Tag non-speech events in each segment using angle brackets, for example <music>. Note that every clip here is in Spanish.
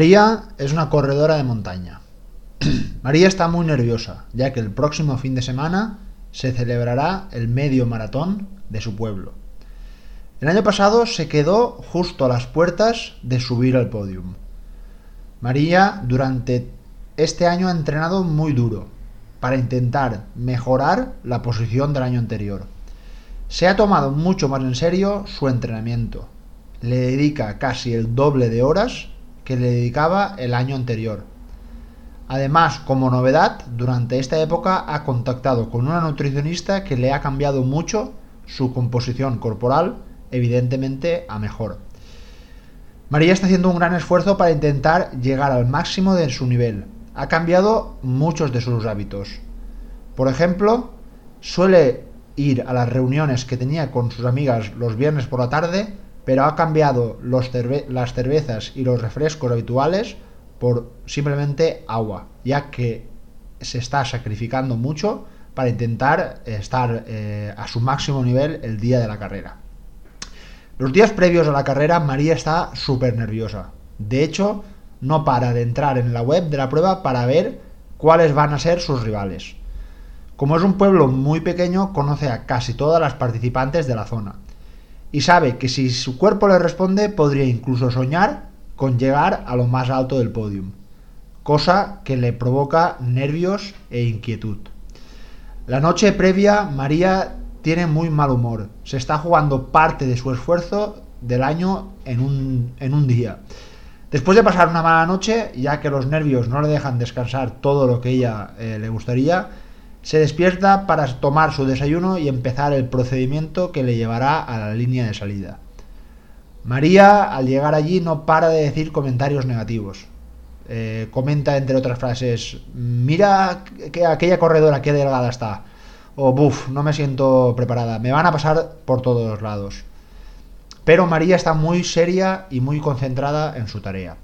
María es una corredora de montaña. <clears throat> María está muy nerviosa, ya que el próximo fin de semana se celebrará el medio maratón de su pueblo. El año pasado se quedó justo a las puertas de subir al podium. María durante este año ha entrenado muy duro para intentar mejorar la posición del año anterior. Se ha tomado mucho más en serio su entrenamiento. Le dedica casi el doble de horas que le dedicaba el año anterior. Además, como novedad, durante esta época ha contactado con una nutricionista que le ha cambiado mucho su composición corporal, evidentemente a mejor. María está haciendo un gran esfuerzo para intentar llegar al máximo de su nivel. Ha cambiado muchos de sus hábitos. Por ejemplo, suele ir a las reuniones que tenía con sus amigas los viernes por la tarde, pero ha cambiado las cervezas y los refrescos habituales por simplemente agua, ya que se está sacrificando mucho para intentar estar eh, a su máximo nivel el día de la carrera. Los días previos a la carrera, María está súper nerviosa. De hecho, no para de entrar en la web de la prueba para ver cuáles van a ser sus rivales. Como es un pueblo muy pequeño, conoce a casi todas las participantes de la zona. Y sabe que si su cuerpo le responde, podría incluso soñar con llegar a lo más alto del podium. Cosa que le provoca nervios e inquietud. La noche previa, María tiene muy mal humor. Se está jugando parte de su esfuerzo del año en un, en un día. Después de pasar una mala noche, ya que los nervios no le dejan descansar todo lo que ella eh, le gustaría, se despierta para tomar su desayuno y empezar el procedimiento que le llevará a la línea de salida. María, al llegar allí, no para de decir comentarios negativos. Eh, comenta, entre otras frases, mira que aquella corredora, qué delgada está o buf, no me siento preparada, me van a pasar por todos lados. Pero María está muy seria y muy concentrada en su tarea.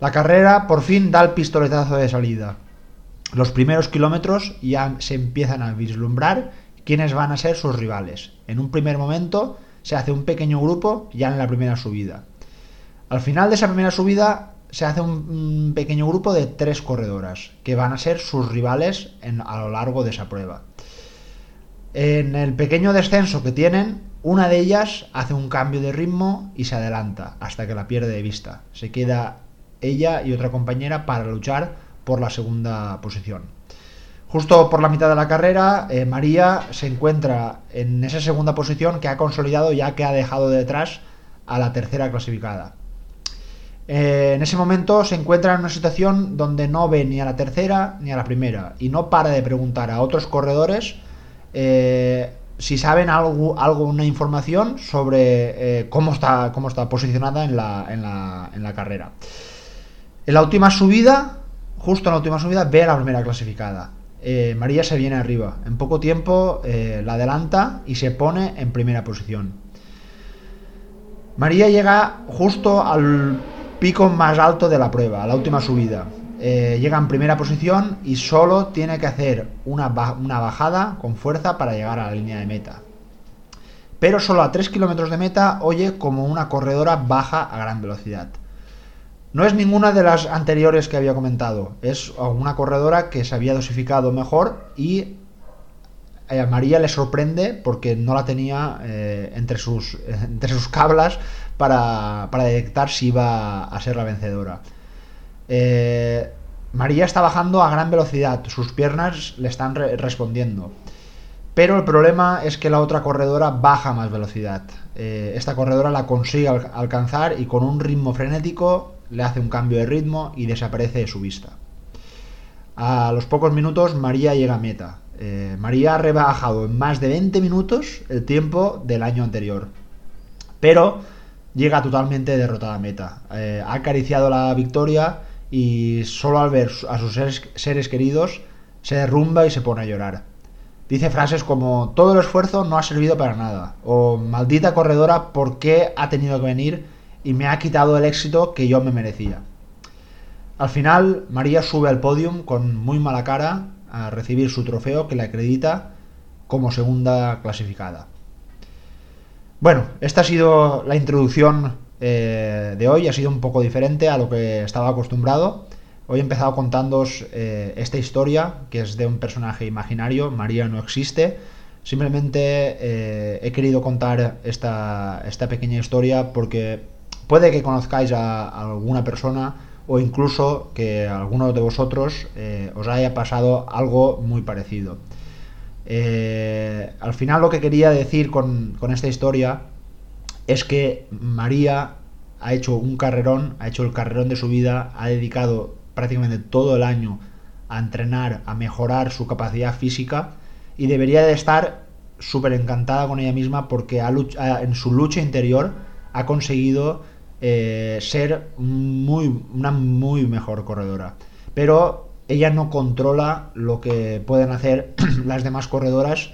La carrera por fin da el pistoletazo de salida. Los primeros kilómetros ya se empiezan a vislumbrar quiénes van a ser sus rivales. En un primer momento se hace un pequeño grupo ya en la primera subida. Al final de esa primera subida se hace un, pequeño grupo de tres corredoras que van a ser sus rivales a lo largo de esa prueba. En el pequeño descenso que tienen, una de ellas hace un cambio de ritmo y se adelanta hasta que la pierde de vista. Se queda ella y otra compañera para luchar por la segunda posición. Justo por la mitad de la carrera, eh, María se encuentra en esa segunda posición que ha consolidado ya que ha dejado detrás a la tercera clasificada. Eh, en ese momento se encuentra en una situación donde no ve ni a la tercera ni a la primera y no para de preguntar a otros corredores eh, si saben algo, algo, una información sobre cómo, está, cómo está posicionada en la, en, la, en la, carrera. En la última subida, justo en la última subida, ve a la primera clasificada. María se viene arriba. En poco tiempo la adelanta y se pone en primera posición. María llega justo al pico más alto de la prueba, la última subida. Eh, llega en primera posición y solo tiene que hacer una, una, bajada con fuerza para llegar a la línea de meta. Pero solo a 3 kilómetros de meta oye como una corredora baja a gran velocidad. No es ninguna de las anteriores que había comentado, es una corredora que se había dosificado mejor y a María le sorprende porque no la tenía eh, entre, sus, <laughs> entre sus cablas para, detectar si iba a ser la vencedora. Eh, María está bajando a gran velocidad, sus piernas le están respondiendo. Pero el problema es que la otra corredora baja más velocidad. Eh, esta corredora la consigue alcanzar y con un ritmo frenético le hace un cambio de ritmo y desaparece de su vista. A los pocos minutos María llega a meta. Eh, María ha rebajado en más de 20 minutos el tiempo del año anterior. Pero llega totalmente derrotada a meta. Eh, ha acariciado la victoria y solo al ver a sus seres, queridos se derrumba y se pone a llorar. Dice frases como todo el esfuerzo no ha servido para nada o maldita corredora, ¿por qué ha tenido que venir y me ha quitado el éxito que yo me merecía? Al final, María sube al podium con muy mala cara a recibir su trofeo que le acredita como segunda clasificada. Bueno, esta ha sido la introducción eh, de hoy ha sido un poco diferente a lo que estaba acostumbrado. Hoy he empezado contándoos eh, esta historia, que es de un personaje imaginario, María no existe. Simplemente eh, he querido contar esta, esta, pequeña historia porque puede que conozcáis a, alguna persona o incluso que alguno de vosotros os haya pasado algo muy parecido. al final lo que quería decir con, esta historia es que María ha hecho un carrerón, ha hecho el carrerón de su vida, ha dedicado prácticamente todo el año a entrenar, a mejorar su capacidad física y debería de estar súper encantada con ella misma porque en su lucha interior ha conseguido eh, ser muy, una muy mejor corredora. Pero ella no controla lo que pueden hacer <clears throat> las demás corredoras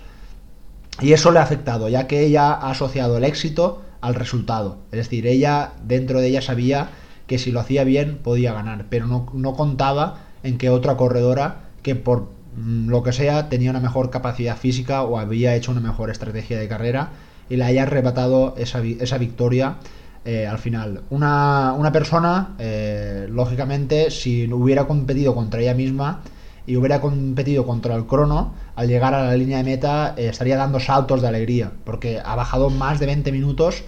y eso le ha afectado, ya que ella ha asociado el éxito al resultado. Es decir, ella dentro de ella sabía que si lo hacía bien podía ganar, pero no, contaba en que otra corredora que por mm, lo que sea tenía una mejor capacidad física o había hecho una mejor estrategia de carrera y le haya arrebatado esa, esa victoria eh, al final. Una, persona, eh, lógicamente, si hubiera competido contra ella misma y hubiera competido contra el crono, al llegar a la línea de meta eh, estaría dando saltos de alegría, porque ha bajado más de 20 minutos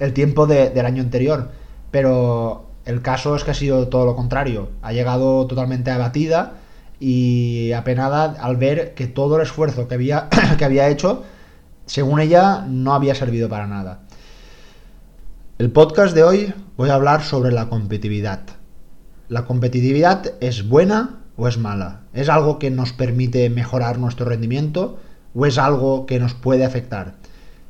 el tiempo del año anterior. Pero el caso es que ha sido todo lo contrario. Ha llegado totalmente abatida y apenada al ver que todo el esfuerzo que había, <clears throat> que había hecho, según ella, no había servido para nada. El podcast de hoy voy a hablar sobre la competitividad. ¿La competitividad es buena o es mala? ¿Es algo que nos permite mejorar nuestro rendimiento o es algo que nos puede afectar?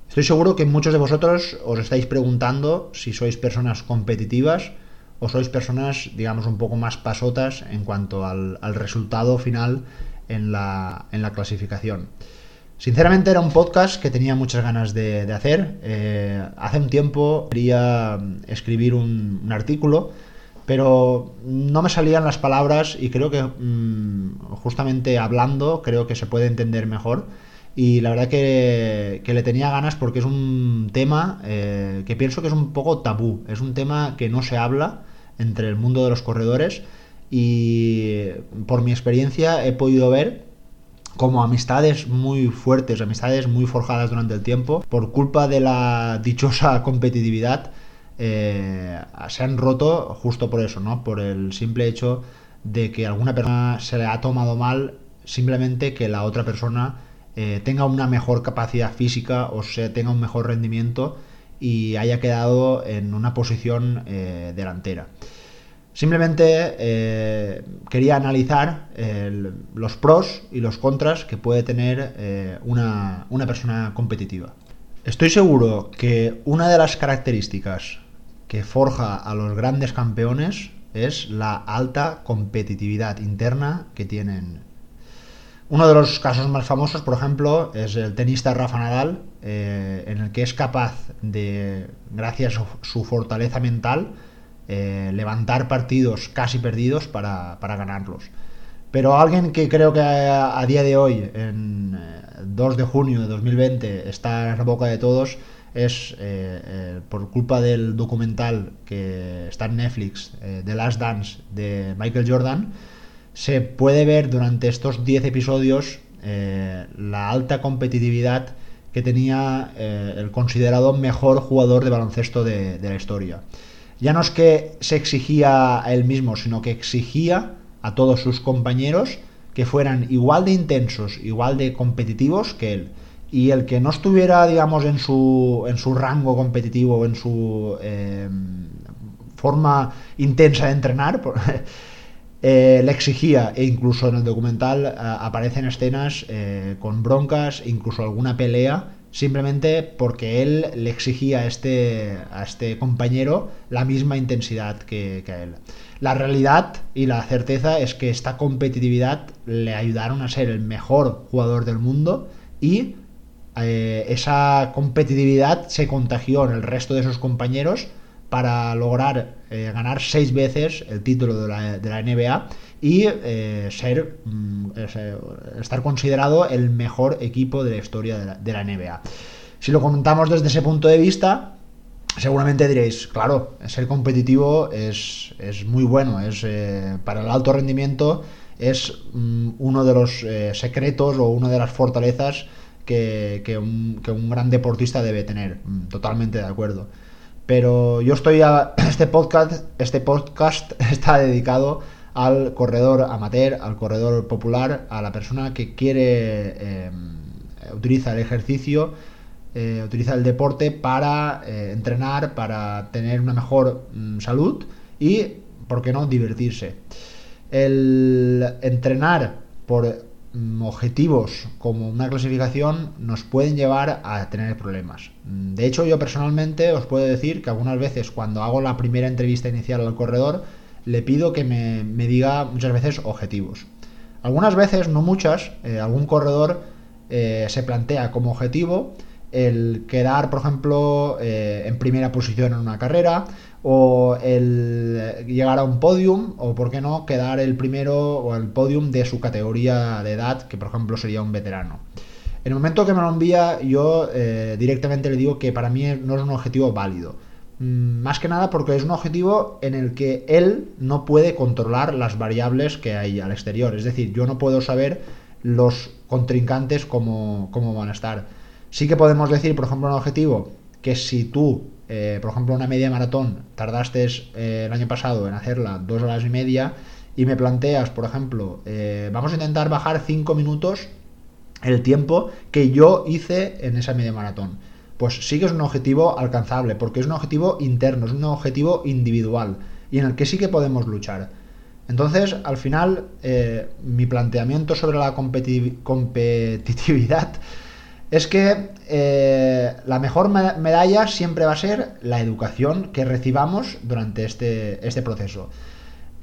Estoy seguro que muchos de vosotros os estáis preguntando si sois personas competitivas o sois personas, digamos, un poco más pasotas en cuanto al, resultado final en la, clasificación. Sinceramente era un podcast que tenía muchas ganas de, hacer. Eh, hace un tiempo quería escribir un, artículo, pero no me salían las palabras y creo que mm, justamente hablando creo que se puede entender mejor y la verdad que, le tenía ganas porque es un tema eh, que pienso que es un poco tabú, es un tema que no se habla entre el mundo de los corredores y por mi experiencia he podido ver como amistades muy fuertes, amistades muy forjadas durante el tiempo, por culpa de la <laughs> dichosa competitividad, eh, se han roto justo por eso, ¿no? Por el simple hecho de que alguna persona se le ha tomado mal simplemente que la otra persona eh, tenga una mejor capacidad física o sea, tenga un mejor rendimiento y haya quedado en una posición eh, delantera. Simplemente eh, quería analizar los pros y los contras que puede tener una, una persona competitiva. Estoy seguro que una de las características que forja a los grandes campeones es la alta competitividad interna que tienen uno de los casos más famosos, por ejemplo, es el tenista Rafa Nadal, eh, en el que es capaz de, gracias a su fortaleza mental, eh, levantar partidos casi perdidos para, ganarlos. Pero alguien que creo que a, día de hoy, en 2 eh, de junio de 2020, está en la boca de todos, es por culpa del documental que está en Netflix, The Last Dance de Michael Jordan, se puede ver durante estos 10 episodios eh, la alta competitividad que tenía eh, el considerado mejor jugador de baloncesto de, la historia. Ya no es que se exigía a él mismo, sino que exigía a todos sus compañeros que fueran igual de intensos, igual de competitivos que él. Y el que no estuviera, digamos, en su, en su rango competitivo, en su eh, forma intensa de entrenar, <laughs> eh, le exigía, e incluso en el documental eh, aparecen escenas eh, con broncas, incluso alguna pelea, simplemente porque él le exigía a este, a este compañero la misma intensidad que, a él. La realidad y la certeza es que esta competitividad le ayudaron a ser el mejor jugador del mundo y esa competitividad se contagió en el resto de sus compañeros para lograr eh, ganar seis veces el título de la, NBA y eh, ser mm, estar considerado el mejor equipo de la historia de la, NBA. Si lo comentamos desde ese punto de vista, seguramente diréis, claro, ser competitivo es, es muy bueno, es eh, para el alto rendimiento es mm, uno de los eh, secretos o una de las fortalezas que, que, un, que, un, gran deportista debe tener. Mm, totalmente de acuerdo. Pero yo estoy a, <clears throat> este podcast, este podcast <laughs> está dedicado al corredor amateur, al corredor popular, a la persona que quiere eh, utiliza el ejercicio eh, utiliza el deporte para eh, entrenar, para tener una mejor mm, salud y, ¿por qué no?, divertirse. El entrenar por mm, objetivos como una clasificación nos pueden llevar a tener problemas. De hecho, yo personalmente os puedo decir que algunas veces cuando hago la primera entrevista inicial al corredor, le pido que me, diga muchas veces objetivos. Algunas veces, no muchas, eh, algún corredor se plantea como objetivo el quedar, por ejemplo, eh, en primera posición en una carrera, o el llegar a un podium, o por qué no, quedar el primero o el podium de su categoría de edad, que por ejemplo sería un veterano. En el momento que me lo envía, yo eh, directamente le digo que para mí no es un objetivo válido. Mm, más que nada porque es un objetivo en el que él no puede controlar las variables que hay al exterior. Es decir, yo no puedo saber los contrincantes cómo, cómo van a estar Sí que podemos decir, por ejemplo, un objetivo que si tú, eh, por ejemplo, una media maratón, tardaste eh, el año pasado en hacerla dos horas y media y me planteas, por ejemplo, eh, vamos a intentar bajar cinco minutos el tiempo que yo hice en esa media maratón. Pues sí que es un objetivo alcanzable, porque es un objetivo interno, es un objetivo individual y en el que sí que podemos luchar. Entonces, al final, mi planteamiento sobre la competitividad <laughs> es que eh, la mejor medalla siempre va a ser la educación que recibamos durante este, este proceso.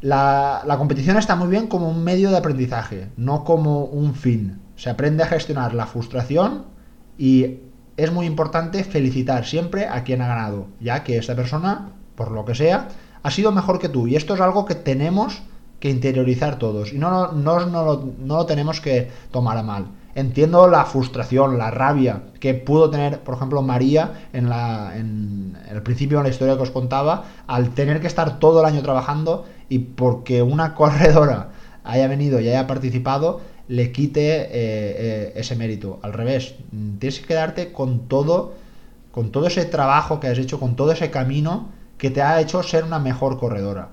La, competición está muy bien como un medio de aprendizaje, no como un fin. Se aprende a gestionar la frustración y es muy importante felicitar siempre a quien ha ganado, ya que esta persona, por lo que sea, ha sido mejor que tú. Y esto es algo que tenemos que interiorizar todos y no, no, no, no lo tenemos que tomar a mal. Entiendo la frustración, la rabia que pudo tener, por ejemplo, María en, la, en el principio de la historia que os contaba, al tener que estar todo el año trabajando y porque una <laughs> corredora haya venido y haya participado, le quite eh, eh, ese mérito. Al revés, tienes que quedarte con todo, con todo ese trabajo que has hecho, con todo ese camino que te ha hecho ser una mejor corredora.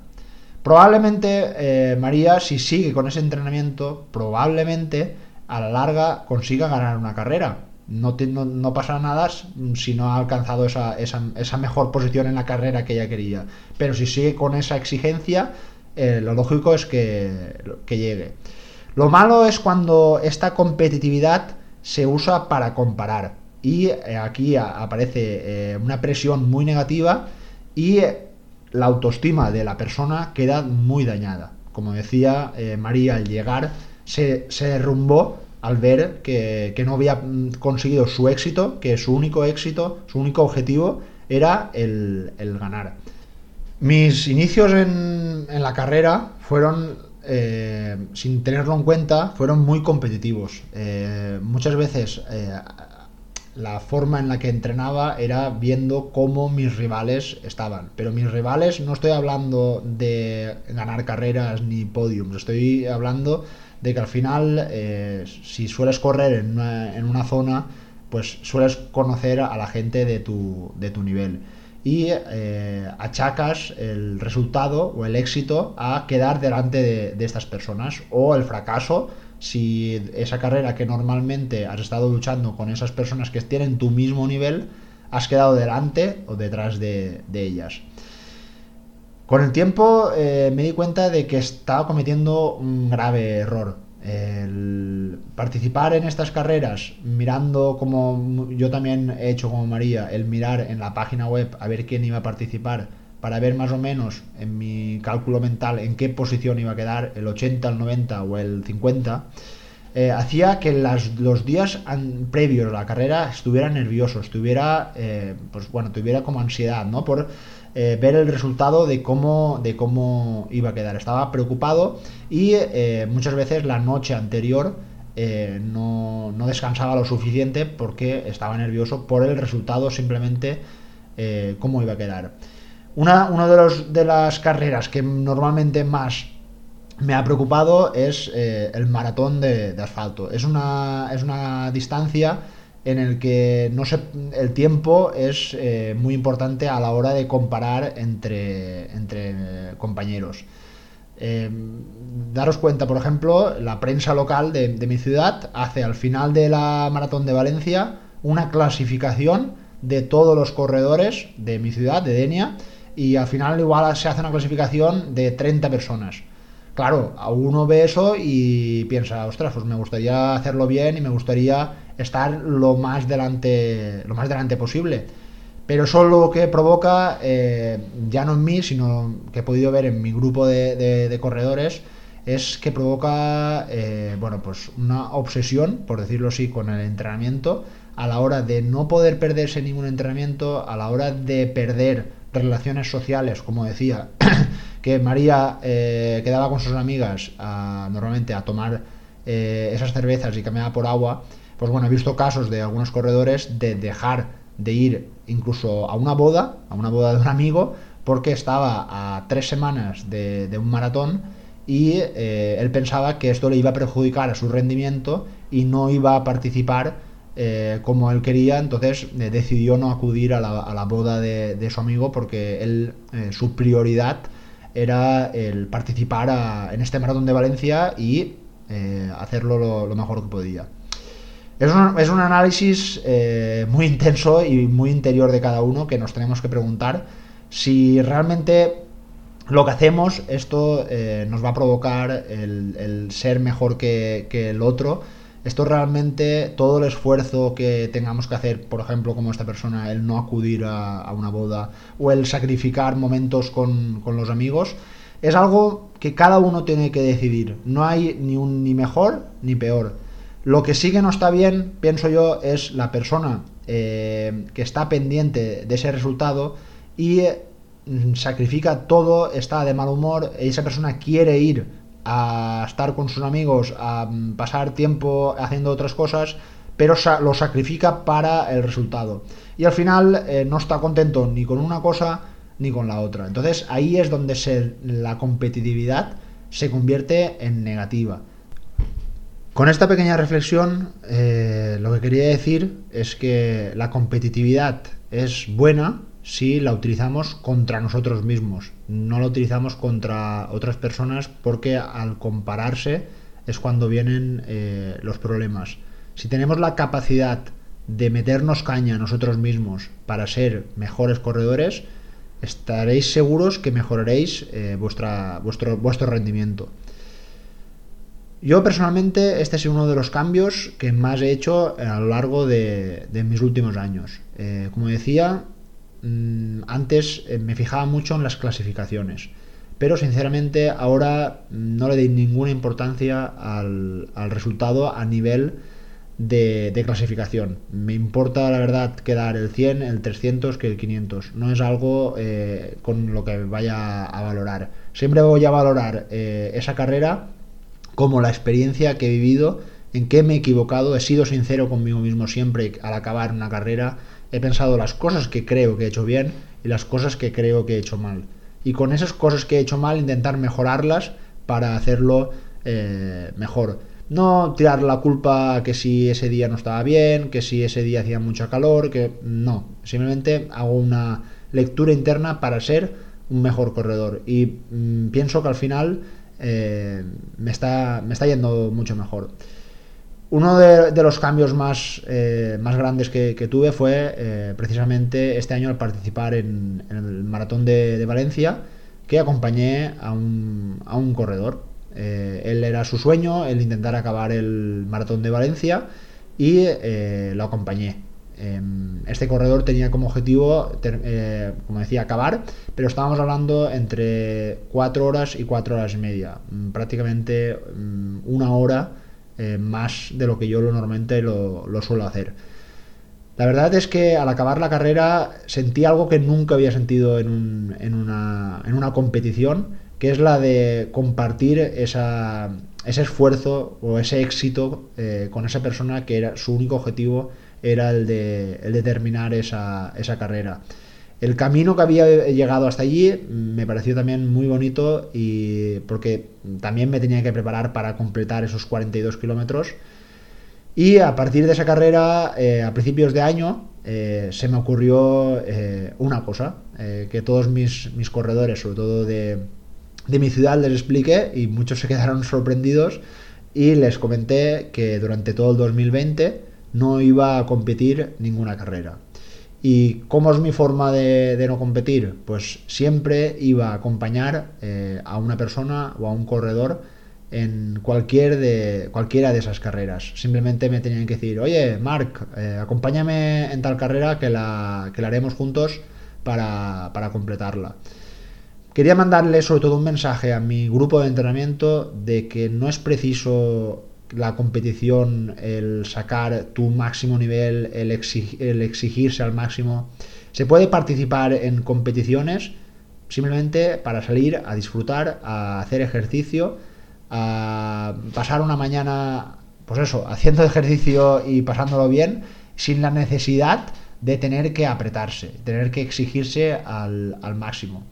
Probablemente eh, María, si sigue con ese entrenamiento, probablemente a la larga consiga ganar una carrera. No, no, pasa nada si no ha alcanzado esa, esa, mejor posición en la carrera que ella quería. Pero si sigue con esa exigencia, eh, lo lógico es que, que llegue. Lo malo es cuando esta competitividad se usa para comparar. Y eh, aquí aparece eh, una presión muy negativa y la autoestima de la persona queda muy dañada. Como decía María, al llegar se, derrumbó al ver que, no había mm, conseguido su éxito, que su único éxito, su único objetivo era el, ganar. Mis inicios en, la carrera fueron, eh, sin tenerlo en cuenta, fueron muy competitivos. Eh, muchas veces eh, la forma en la que entrenaba era viendo cómo mis rivales estaban. Pero mis rivales no estoy hablando de ganar carreras ni podiums, estoy hablando de que al final, si sueles correr en una, en una, zona, pues sueles conocer a la gente de tu, de tu nivel. Y eh, achacas el resultado o el éxito a quedar delante de, estas personas. O el fracaso, si esa carrera que normalmente has estado luchando con esas personas que tienen tu mismo nivel, has quedado delante o detrás de, ellas. Con el tiempo eh, me di cuenta de que estaba cometiendo un grave error. El participar en estas carreras mirando como yo también he hecho como María, el mirar en la página web a ver quién iba a participar para ver más o menos en mi cálculo mental en qué posición iba a quedar, el 80, el 90 o el 50, eh, hacía que los días previos a la carrera estuviera nervioso, estuviera, eh, pues bueno, tuviera como ansiedad, ¿no? Por eh, ver el resultado de cómo, de cómo iba a quedar. Estaba preocupado y eh, muchas veces la noche anterior eh, no, descansaba lo suficiente porque estaba nervioso por el resultado simplemente cómo iba a quedar. Una, de, los, de las carreras que normalmente más me ha preocupado es el maratón de, asfalto. Es una, es una distancia en el que no se, el tiempo es eh, muy importante a la hora de comparar entre, entre compañeros. Eh, daros cuenta, por ejemplo, la prensa local de, mi ciudad hace al final de la maratón de Valencia una clasificación de todos los corredores de mi ciudad, de Denia, y al final igual se hace una clasificación de 30 personas. Claro, uno ve eso y piensa, ostras, pues me gustaría hacerlo bien y me gustaría estar lo más delante, lo más delante posible. Pero eso lo que provoca, eh, ya no en mí, sino que he podido ver en mi grupo de, corredores, es que provoca eh, bueno, pues una obsesión, por decirlo así, con el entrenamiento, a la hora de no poder perderse ningún entrenamiento, a la hora de perder relaciones sociales, como decía, <coughs> que María eh, quedaba con sus amigas normalmente a tomar eh, esas cervezas y cambiaba por agua, pues bueno, he visto casos de algunos corredores de dejar de ir incluso a una boda, a una boda de un amigo, porque estaba a tres semanas de, un maratón y eh, él pensaba que esto le iba a perjudicar a su rendimiento y no iba a participar como él quería, entonces decidió no acudir a la, boda de, su amigo porque él, su prioridad era el participar en este maratón de Valencia y eh, hacerlo lo, mejor que podía. Es un, es un análisis eh, muy intenso y muy interior de cada uno que nos tenemos que preguntar si realmente lo que hacemos, esto eh, nos va a provocar el, ser mejor que, que el otro esto realmente, todo el esfuerzo que tengamos que hacer, por ejemplo, como esta persona, el no acudir a, una boda o el sacrificar momentos con, los amigos, es algo que cada uno tiene que decidir. No hay ni un ni mejor ni peor. Lo que sí que no está bien, pienso yo, es la persona eh, que está pendiente de ese resultado y mm, sacrifica todo, está de mal humor, esa persona quiere ir a estar con sus amigos, a mm, pasar tiempo haciendo otras cosas, pero lo sacrifica para el resultado. Y al final eh, no está contento ni con una cosa ni con la otra. Entonces ahí es donde la competitividad se convierte en negativa. Con esta pequeña reflexión, eh, lo que quería decir es que la competitividad es buena si la utilizamos contra nosotros mismos, no la utilizamos contra otras personas porque al compararse es cuando vienen eh, los problemas. Si tenemos la capacidad de meternos caña nosotros mismos para ser mejores corredores, estaréis seguros que mejoraréis eh, vuestra, vuestro, vuestro rendimiento. Yo personalmente este es uno de los cambios que más he hecho a lo largo de, mis últimos años. Eh, como decía, Mm, antes eh, me fijaba mucho en las clasificaciones, pero sinceramente ahora no le doy ninguna importancia al, resultado a nivel de, clasificación. Me importa la verdad quedar el 100, el 300 que el 500. No es algo eh, con lo que vaya a valorar. Siempre voy a valorar eh, esa carrera como la experiencia que he vivido, en qué me he equivocado, he sido sincero conmigo mismo siempre al acabar una carrera he pensado las cosas que creo que he hecho bien y las cosas que creo que he hecho mal. Y con esas cosas que he hecho mal intentar mejorarlas para hacerlo eh, mejor. No tirar la culpa que si ese día no estaba bien, que si ese día hacía mucho calor, que no. Simplemente hago una lectura interna para ser un mejor corredor. Y mm, pienso que al final eh, me, está, me está yendo mucho mejor. Uno de, los cambios más, eh, más grandes que, tuve fue eh, precisamente este año al participar en, el Maratón de, Valencia, que acompañé a un, a un corredor. Él era su sueño, el intentar acabar el Maratón de Valencia y lo acompañé. Em, este corredor tenía como objetivo, como decía, acabar, pero estábamos hablando entre 4 horas y 4 horas y media, mm, prácticamente mm, una hora eh, más de lo que yo normalmente lo, suelo hacer. La verdad es que al acabar la carrera sentí algo que nunca había sentido en, una, competición, que es la de compartir ese esfuerzo o ese éxito eh, con esa persona que era su único objetivo era el de, terminar esa, carrera. El camino que había llegado hasta allí me pareció también muy bonito y porque también me tenía que preparar para completar esos 42 kilómetros. Y a partir de esa carrera, eh, a principios de año, eh, se me ocurrió eh, una cosa, que todos mis, mis, corredores, sobre todo de, de mi ciudad, les expliqué y muchos se <laughs> quedaron sorprendidos y les comenté que durante todo el 2020 no iba a competir ninguna carrera. ¿Y cómo es mi forma de, no competir? Pues siempre iba a acompañar eh, a una persona o a un corredor en cualquier de, cualquiera de esas carreras. Simplemente me tenían que decir, oye, Marc, eh, acompáñame en tal carrera que la, que la haremos juntos para, para completarla. Quería mandarle sobre todo un mensaje a mi grupo de entrenamiento de que no es preciso la competición, el sacar tu máximo nivel, el, exigirse al máximo. Se puede participar en competiciones simplemente para salir a disfrutar, a hacer ejercicio, a pasar una mañana, pues eso, haciendo <laughs> ejercicio y pasándolo bien, sin la necesidad de tener que apretarse, tener que exigirse al, al máximo.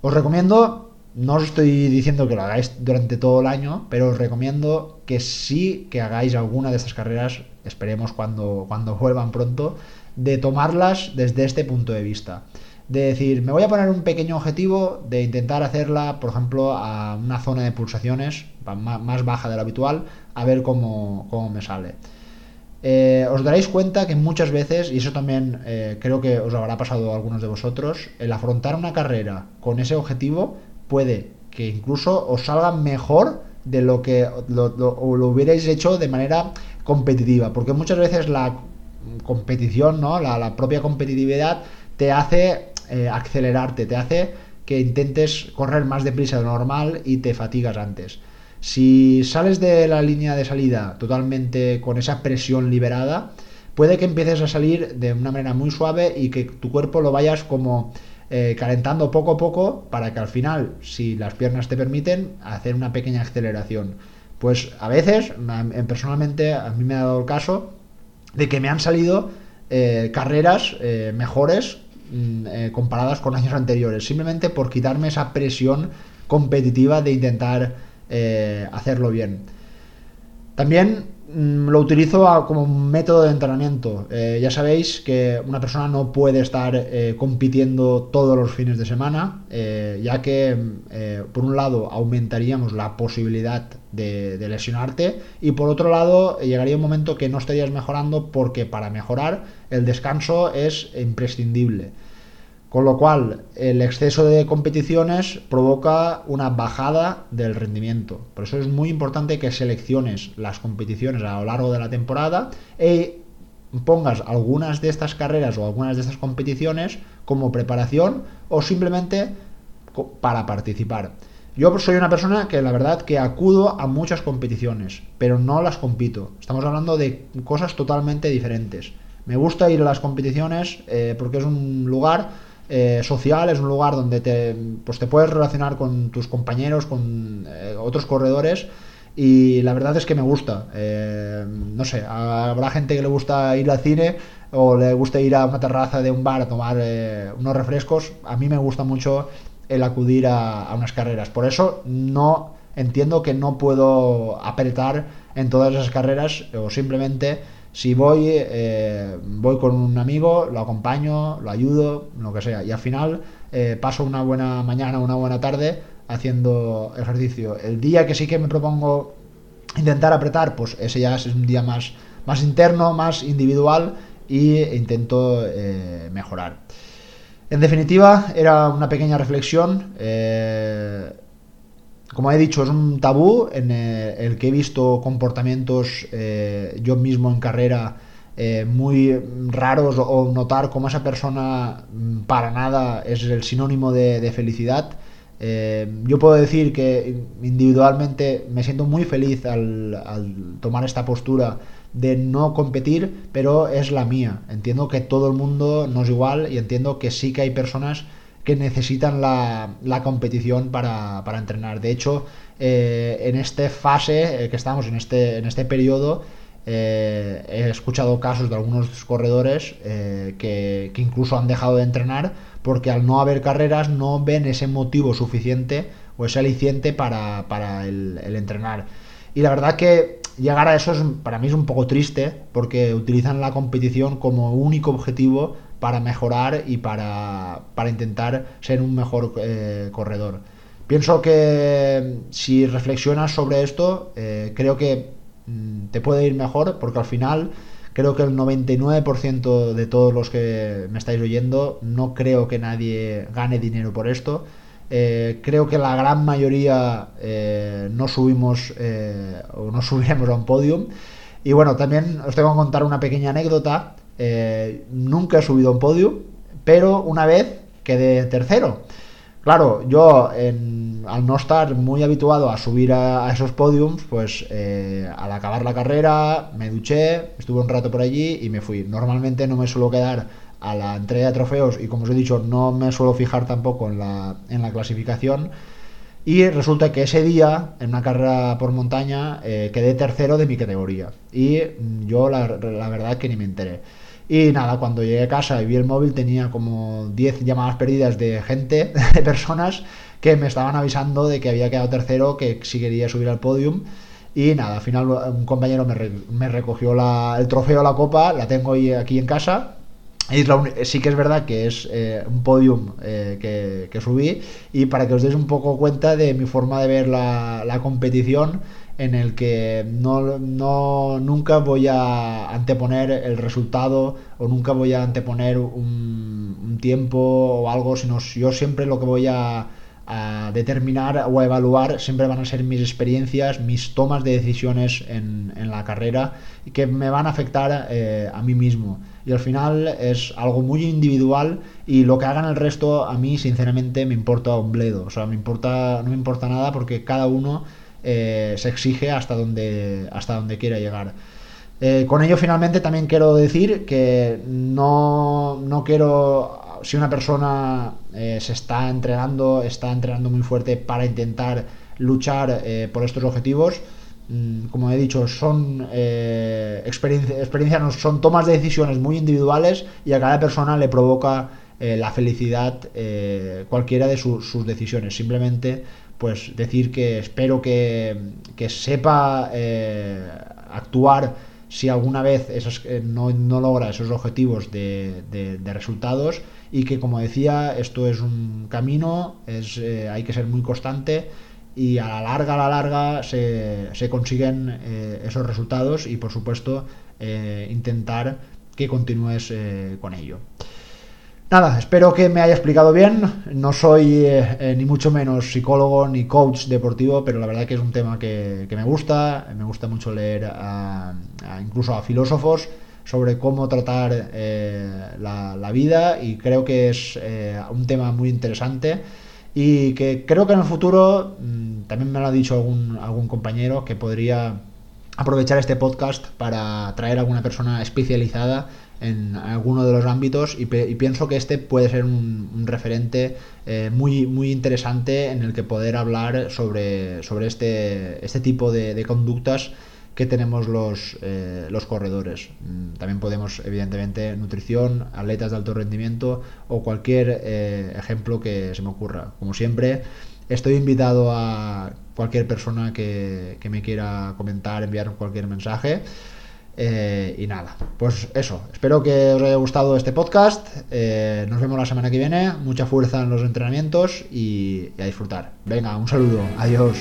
Os recomiendo no os estoy diciendo que lo hagáis durante todo el año, pero os recomiendo que sí que hagáis alguna de estas carreras, esperemos cuando, cuando vuelvan pronto, de tomarlas desde este punto de vista. De decir, me voy a poner un pequeño objetivo de intentar hacerla, por ejemplo, a una zona de pulsaciones más baja de lo habitual, a ver cómo, me sale. Eh, os daréis cuenta que muchas veces, y eso también eh, creo que os habrá pasado a algunos de vosotros, el afrontar una carrera con ese objetivo puede que incluso os salga mejor de lo que lo, hubierais hecho de manera competitiva, porque muchas veces la competición, ¿no? la, propia competitividad te hace eh, acelerarte, te hace que intentes correr más deprisa de lo normal y te fatigas antes. Si sales de la línea de salida totalmente con esa presión liberada, puede que empieces a salir de una manera muy suave y que tu cuerpo lo vayas como eh, calentando poco a poco para que al final, si las piernas te permiten, hacer una pequeña aceleración. Pues a veces, personalmente, a mí me ha dado el caso de que me han salido eh, carreras eh, mejores mm, comparadas con años anteriores, simplemente por quitarme esa presión competitiva de intentar hacerlo bien. También lo utilizo como método de entrenamiento. Eh, ya sabéis que una persona no puede estar eh, compitiendo todos los fines de semana, eh, ya que por un lado aumentaríamos la posibilidad de, de, lesionarte y por otro lado llegaría un momento que no estarías mejorando porque para mejorar el descanso es imprescindible. Con lo cual, el exceso de competiciones provoca una bajada del rendimiento. Por eso es muy importante que selecciones las competiciones a lo largo de la temporada e pongas algunas de estas carreras o algunas de estas competiciones como preparación o simplemente para participar. Yo soy una persona que la verdad que acudo a muchas competiciones, pero no las compito. Estamos hablando de cosas totalmente diferentes. Me gusta ir a las competiciones eh, porque es un lugar eh, social, es un lugar donde te, pues te puedes relacionar con tus compañeros, con eh, otros corredores y la verdad es que me gusta. Eh, no sé, habrá gente que le gusta ir al cine o le gusta ir a una terraza de un bar a tomar unos refrescos. A mí me gusta mucho el acudir a, a, unas carreras. Por eso no entiendo que no puedo apretar en todas esas carreras o simplemente si voy, eh, voy con un amigo, lo acompaño, lo ayudo, lo que sea. Y al final eh, paso una buena mañana, una buena tarde haciendo ejercicio. El día que sí que me propongo intentar apretar, pues ese ya es un día más, más interno, más individual e intento eh, mejorar. En definitiva, era una pequeña reflexión. Como he dicho, es un tabú en eh, el que he visto comportamientos eh, yo mismo en carrera eh, muy raros o notar cómo esa persona mm, para nada es el sinónimo de, felicidad. yo puedo decir que individualmente me siento muy feliz al, al, tomar esta postura de no competir, pero es la mía. Entiendo que todo el mundo no es igual y entiendo que sí que hay personas que necesitan la, competición para, entrenar. De hecho, eh, en esta fase eh, que estamos, en este, en este periodo, eh, he escuchado casos de algunos corredores eh, que, incluso han dejado de entrenar porque al no haber carreras no ven ese motivo suficiente o ese aliciente para, el, entrenar. Y la verdad que llegar a eso es, para mí es un poco triste porque utilizan la competición como único objetivo para mejorar y para, intentar ser un mejor eh, corredor. Pienso que si reflexionas sobre esto, creo que Mm, te puede ir mejor porque al final creo que el 99% de todos los que me estáis oyendo no creo que nadie gane dinero por esto. Eh, creo que la gran mayoría eh, no subimos eh, o no <laughs> subiremos a un podium. Y bueno, también os tengo que contar una pequeña anécdota. Nunca he subido a un podium, pero una vez quedé tercero. Claro, yo al no estar muy habituado a subir a, esos podiums, pues eh, al acabar la carrera me duché, estuve un rato por allí y me fui. Normalmente no me suelo quedar a la entrega de trofeos y como os he dicho no me suelo fijar tampoco en la, en la clasificación. Y resulta que ese día, en una carrera por montaña, eh, quedé tercero de mi categoría. Y yo la, la verdad que ni me enteré. Y nada, cuando llegué a casa y vi el móvil tenía como 10 llamadas perdidas de gente, <laughs> de personas que me estaban avisando de que había quedado tercero, que si quería subir al podium. Y nada, al final un compañero me, recogió el trofeo, la copa, la tengo aquí en casa. Y sí que es verdad que es eh, un podium eh, que, subí. Y para que os deis un poco cuenta de mi forma de ver la, la competición, en el que no, no, nunca voy a anteponer el resultado o nunca voy a anteponer un, tiempo o algo, sino yo siempre lo que voy a, determinar o a evaluar siempre van a ser mis experiencias, mis tomas de decisiones en, en la carrera que me van a afectar eh, a mí mismo. Y al final es algo muy individual y lo que hagan el resto a mí sinceramente me importa un bledo. O sea, me importa, no me importa nada porque cada uno eh, se exige hasta donde, hasta donde quiera llegar. Eh, con ello finalmente también quiero decir que no, no quiero, si una persona eh, se está entrenando, está entrenando muy fuerte para intentar luchar por estos objetivos, como he dicho, son experiencias, son tomas de decisiones muy individuales y a cada persona le provoca la felicidad cualquiera de sus decisiones. Simplemente pues decir que espero que, sepa eh, actuar si alguna vez eh, no, logra esos objetivos de, resultados y que como decía esto es un camino es, eh, hay que ser muy constante y a la larga a la larga se, se consiguen esos resultados y por supuesto intentar que continúes con ello. Nada, espero que me haya explicado bien. No soy eh, eh, ni mucho menos psicólogo ni coach deportivo, pero la verdad que es un tema que, me gusta. Me gusta mucho leer incluso a filósofos sobre cómo tratar eh, la, vida y creo que es un tema muy interesante y que creo que en el futuro, mm, también me lo ha dicho algún, algún compañero, que podría aprovechar este podcast para traer a alguna persona especializada en alguno de los ámbitos. Y, pienso que este puede ser un, referente eh, muy, muy interesante en el que poder hablar sobre, sobre este, este tipo de, conductas que tenemos los, eh, los corredores. Mm, también podemos, evidentemente, nutrición, atletas de alto rendimiento o cualquier eh, ejemplo que se me ocurra. Como siempre, estoy invitado a cualquier persona que, que me quiera comentar, enviar cualquier mensaje. Eh, y nada, pues eso, espero que os haya gustado este podcast. Nos vemos la semana que viene. Mucha fuerza en los entrenamientos y a disfrutar. Venga, un saludo. Adiós.